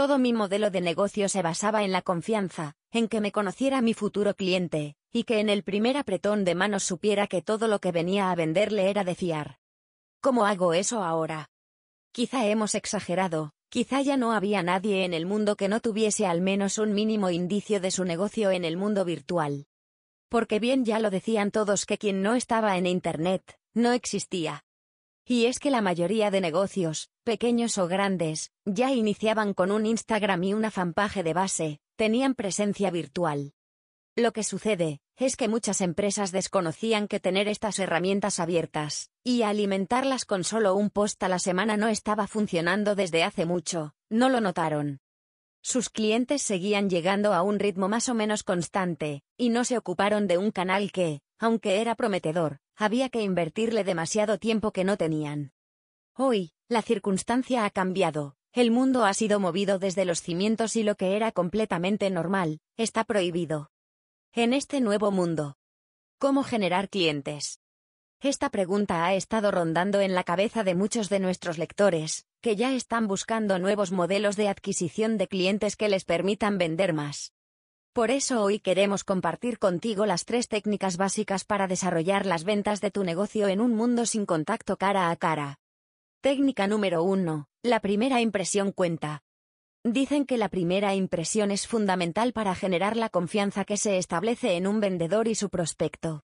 Todo mi modelo de negocio se basaba en la confianza, en que me conociera mi futuro cliente, y que en el primer apretón de manos supiera que todo lo que venía a venderle era de fiar. ¿Cómo hago eso ahora? Quizá hemos exagerado, quizá ya no había nadie en el mundo que no tuviese al menos un mínimo indicio de su negocio en el mundo virtual. Porque bien ya lo decían todos que quien no estaba en Internet, no existía. Y es que la mayoría de negocios, pequeños o grandes, ya iniciaban con un Instagram y una fanpage de base, tenían presencia virtual. Lo que sucede, es que muchas empresas desconocían que tener estas herramientas abiertas, y alimentarlas con solo un post a la semana no estaba funcionando desde hace mucho, no lo notaron. Sus clientes seguían llegando a un ritmo más o menos constante, y no se ocuparon de un canal que, aunque era prometedor, había que invertirle demasiado tiempo que no tenían. Hoy, la circunstancia ha cambiado, el mundo ha sido movido desde los cimientos y lo que era completamente normal, está prohibido. En este nuevo mundo. ¿Cómo generar clientes? Esta pregunta ha estado rondando en la cabeza de muchos de nuestros lectores, que ya están buscando nuevos modelos de adquisición de clientes que les permitan vender más. Por eso hoy queremos compartir contigo las tres técnicas básicas para desarrollar las ventas de tu negocio en un mundo sin contacto cara a cara. Técnica número 1. La primera impresión cuenta. Dicen que la primera impresión es fundamental para generar la confianza que se establece en un vendedor y su prospecto.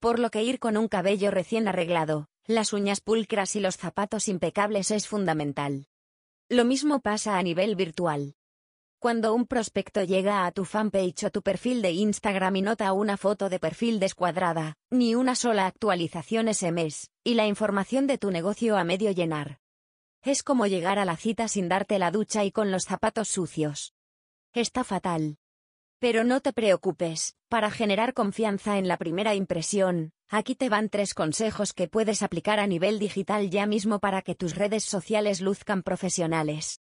Por lo que ir con un cabello recién arreglado, las uñas pulcras y los zapatos impecables es fundamental. Lo mismo pasa a nivel virtual. Cuando un prospecto llega a tu fanpage o tu perfil de Instagram y nota una foto de perfil descuadrada, ni una sola actualización ese mes, y la información de tu negocio a medio llenar, es como llegar a la cita sin darte la ducha y con los zapatos sucios. Está fatal. Pero no te preocupes, para generar confianza en la primera impresión, aquí te van tres consejos que puedes aplicar a nivel digital ya mismo para que tus redes sociales luzcan profesionales.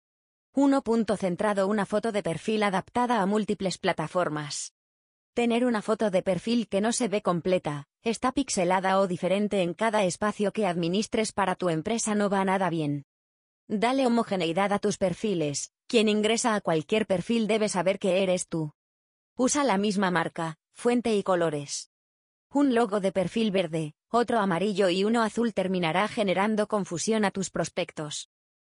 1. Centrado una foto de perfil adaptada a múltiples plataformas. Tener una foto de perfil que no se ve completa, está pixelada o diferente en cada espacio que administres para tu empresa no va nada bien. Dale homogeneidad a tus perfiles, quien ingresa a cualquier perfil debe saber que eres tú. Usa la misma marca, fuente y colores. Un logo de perfil verde, otro amarillo y uno azul terminará generando confusión a tus prospectos.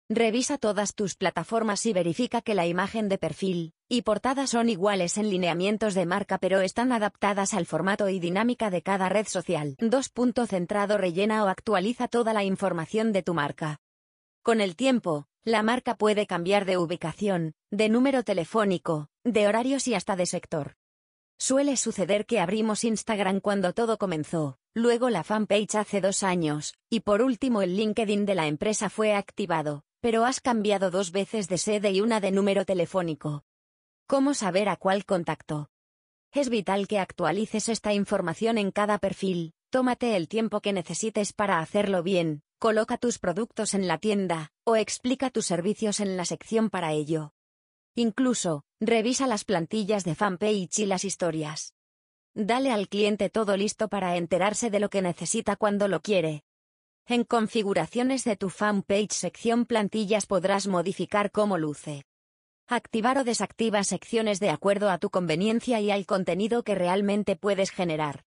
Revisa todas tus plataformas y verifica que la imagen de perfil y portada son iguales en lineamientos de marca pero están adaptadas al formato y dinámica de cada red social. 2. Centrado rellena o actualiza toda la información de tu marca. Con el tiempo, la marca puede cambiar de ubicación, de número telefónico, de horarios y hasta de sector. Suele suceder que abrimos Instagram cuando todo comenzó, luego la fanpage hace dos años, y por último el LinkedIn de la empresa fue activado, pero has cambiado dos veces de sede y una de número telefónico. ¿Cómo saber a cuál contacto? Es vital que actualices esta información en cada perfil, tómate el tiempo que necesites para hacerlo bien, Coloca tus productos en la tienda, o explica tus servicios en la sección para ello. Incluso, revisa las plantillas de fanpage y las historias. Dale al cliente todo listo para enterarse de lo que necesita cuando lo quiere. En configuraciones de tu fanpage sección plantillas podrás modificar cómo luce. Activar o desactiva secciones de acuerdo a tu conveniencia y al contenido que realmente puedes generar.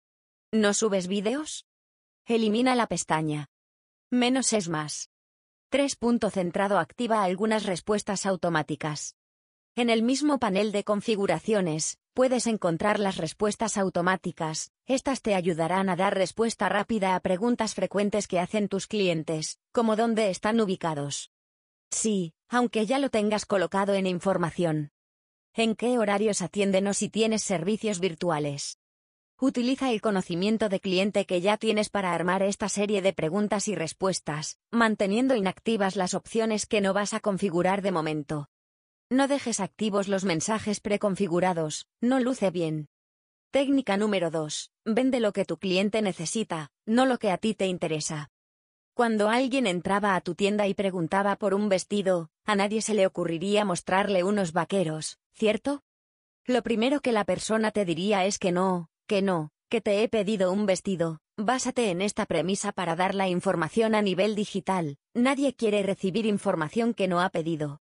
¿No subes vídeos? Elimina la pestaña. Menos es más. 3. Centrado activa algunas respuestas automáticas. En el mismo panel de configuraciones, puedes encontrar las respuestas automáticas, estas te ayudarán a dar respuesta rápida a preguntas frecuentes que hacen tus clientes, como dónde están ubicados. Sí, aunque ya lo tengas colocado en información. ¿En qué horarios atienden o si tienes servicios virtuales? Utiliza el conocimiento de cliente que ya tienes para armar esta serie de preguntas y respuestas, manteniendo inactivas las opciones que no vas a configurar de momento. No dejes activos los mensajes preconfigurados, no luce bien. Técnica número 2. Vende lo que tu cliente necesita, no lo que a ti te interesa. Cuando alguien entraba a tu tienda y preguntaba por un vestido, a nadie se le ocurriría mostrarle unos vaqueros, ¿cierto? Lo primero que la persona te diría es que no, que no, que te he pedido un vestido, básate en esta premisa para dar la información a nivel digital, nadie quiere recibir información que no ha pedido.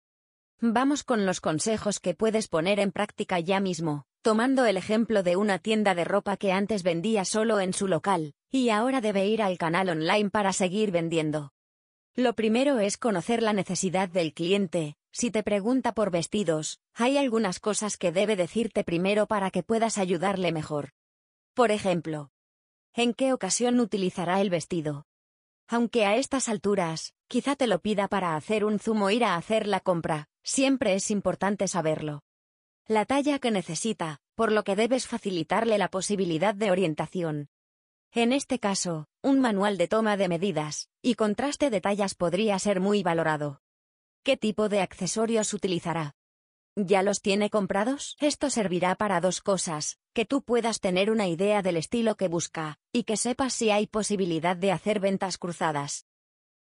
Vamos con los consejos que puedes poner en práctica ya mismo, tomando el ejemplo de una tienda de ropa que antes vendía solo en su local, y ahora debe ir al canal online para seguir vendiendo. Lo primero es conocer la necesidad del cliente. Si te pregunta por vestidos, hay algunas cosas que debe decirte primero para que puedas ayudarle mejor. Por ejemplo, ¿en qué ocasión utilizará el vestido? Aunque a estas alturas, quizá te lo pida para hacer un zumo ir a hacer la compra, Siempre es importante saberlo. La talla que necesita, por lo que debes facilitarle la posibilidad de orientación. En este caso, un manual de toma de medidas y contraste de tallas podría ser muy valorado. ¿Qué tipo de accesorios utilizará? ¿Ya los tiene comprados? Esto servirá para dos cosas, que tú puedas tener una idea del estilo que busca, y que sepas si hay posibilidad de hacer ventas cruzadas.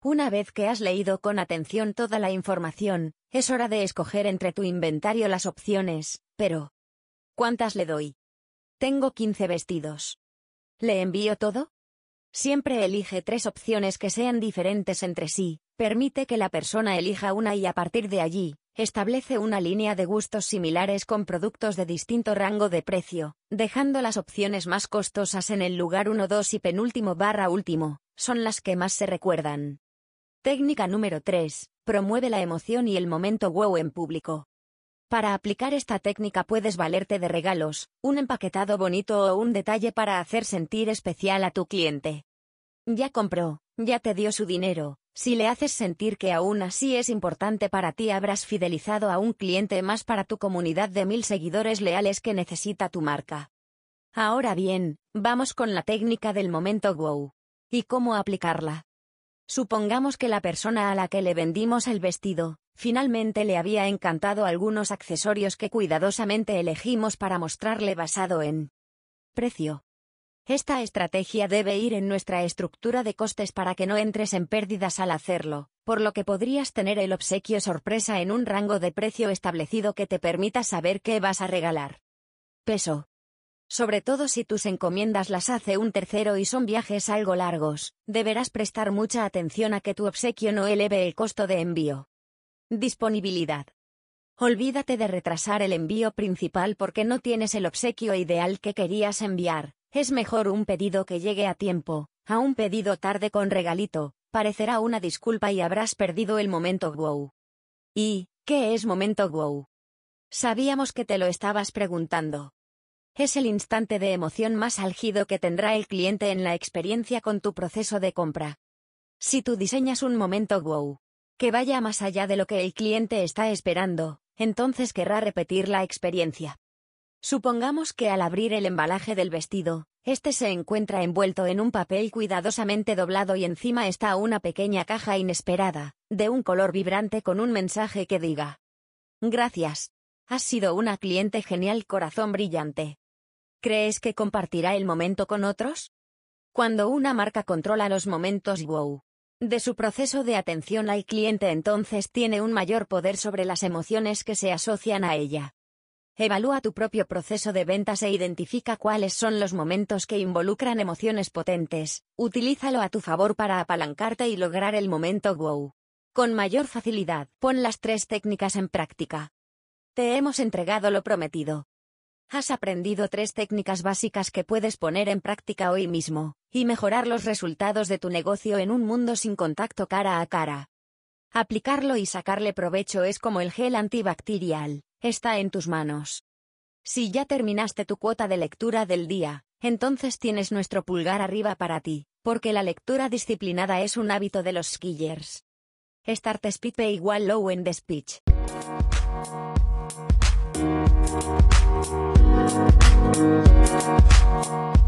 Una vez que has leído con atención toda la información, es hora de escoger entre tu inventario las opciones, pero... ¿Cuántas le doy? Tengo 15 vestidos. ¿Le envío todo? Siempre elige tres opciones que sean diferentes entre sí, permite que la persona elija una y a partir de allí, establece una línea de gustos similares con productos de distinto rango de precio, dejando las opciones más costosas en el lugar 1, 2 y penúltimo barra último, son las que más se recuerdan. Técnica número 3. Promueve la emoción y el momento wow en público. Para aplicar esta técnica puedes valerte de regalos, un empaquetado bonito o un detalle para hacer sentir especial a tu cliente. Ya compró, ya te dio su dinero, si le haces sentir que aún así es importante para ti habrás fidelizado a un cliente más para tu comunidad de mil seguidores leales que necesita tu marca. Ahora bien, vamos con la técnica del momento wow. ¿Y cómo aplicarla? Supongamos que la persona a la que le vendimos el vestido, finalmente le había encantado algunos accesorios que cuidadosamente elegimos para mostrarle basado en precio. Esta estrategia debe ir en nuestra estructura de costes para que no entres en pérdidas al hacerlo, por lo que podrías tener el obsequio sorpresa en un rango de precio establecido que te permita saber qué vas a regalar. Peso sobre todo si tus encomiendas las hace un tercero y son viajes algo largos, deberás prestar mucha atención a que tu obsequio no eleve el costo de envío. Disponibilidad. Olvídate de retrasar el envío principal porque no tienes el obsequio ideal que querías enviar. Es mejor un pedido que llegue a tiempo, a un pedido tarde con regalito, parecerá una disculpa y habrás perdido el momento wow. ¿Y qué es momento wow? Sabíamos que te lo estabas preguntando. Es el instante de emoción más álgido que tendrá el cliente en la experiencia con tu proceso de compra. Si tú diseñas un momento wow, que vaya más allá de lo que el cliente está esperando, entonces querrá repetir la experiencia. Supongamos que al abrir el embalaje del vestido, este se encuentra envuelto en un papel cuidadosamente doblado y encima está una pequeña caja inesperada, de un color vibrante con un mensaje que diga. Gracias. Has sido una cliente genial corazón brillante. ¿Crees que compartirá el momento con otros? Cuando una marca controla los momentos wow de su proceso de atención al cliente entonces tiene un mayor poder sobre las emociones que se asocian a ella. Evalúa tu propio proceso de ventas e identifica cuáles son los momentos que involucran emociones potentes, utilízalo a tu favor para apalancarte y lograr el momento wow. Con mayor facilidad, pon las tres técnicas en práctica. Te hemos entregado lo prometido. Has aprendido tres técnicas básicas que puedes poner en práctica hoy mismo, y mejorar los resultados de tu negocio en un mundo sin contacto cara a cara. Aplicarlo y sacarle provecho es como el gel antibacterial, está en tus manos. Si ya terminaste tu cuota de lectura del día, entonces tienes nuestro pulgar arriba para ti, porque la lectura disciplinada es un hábito de los skillers. Start speed igual low end speech. We'll be.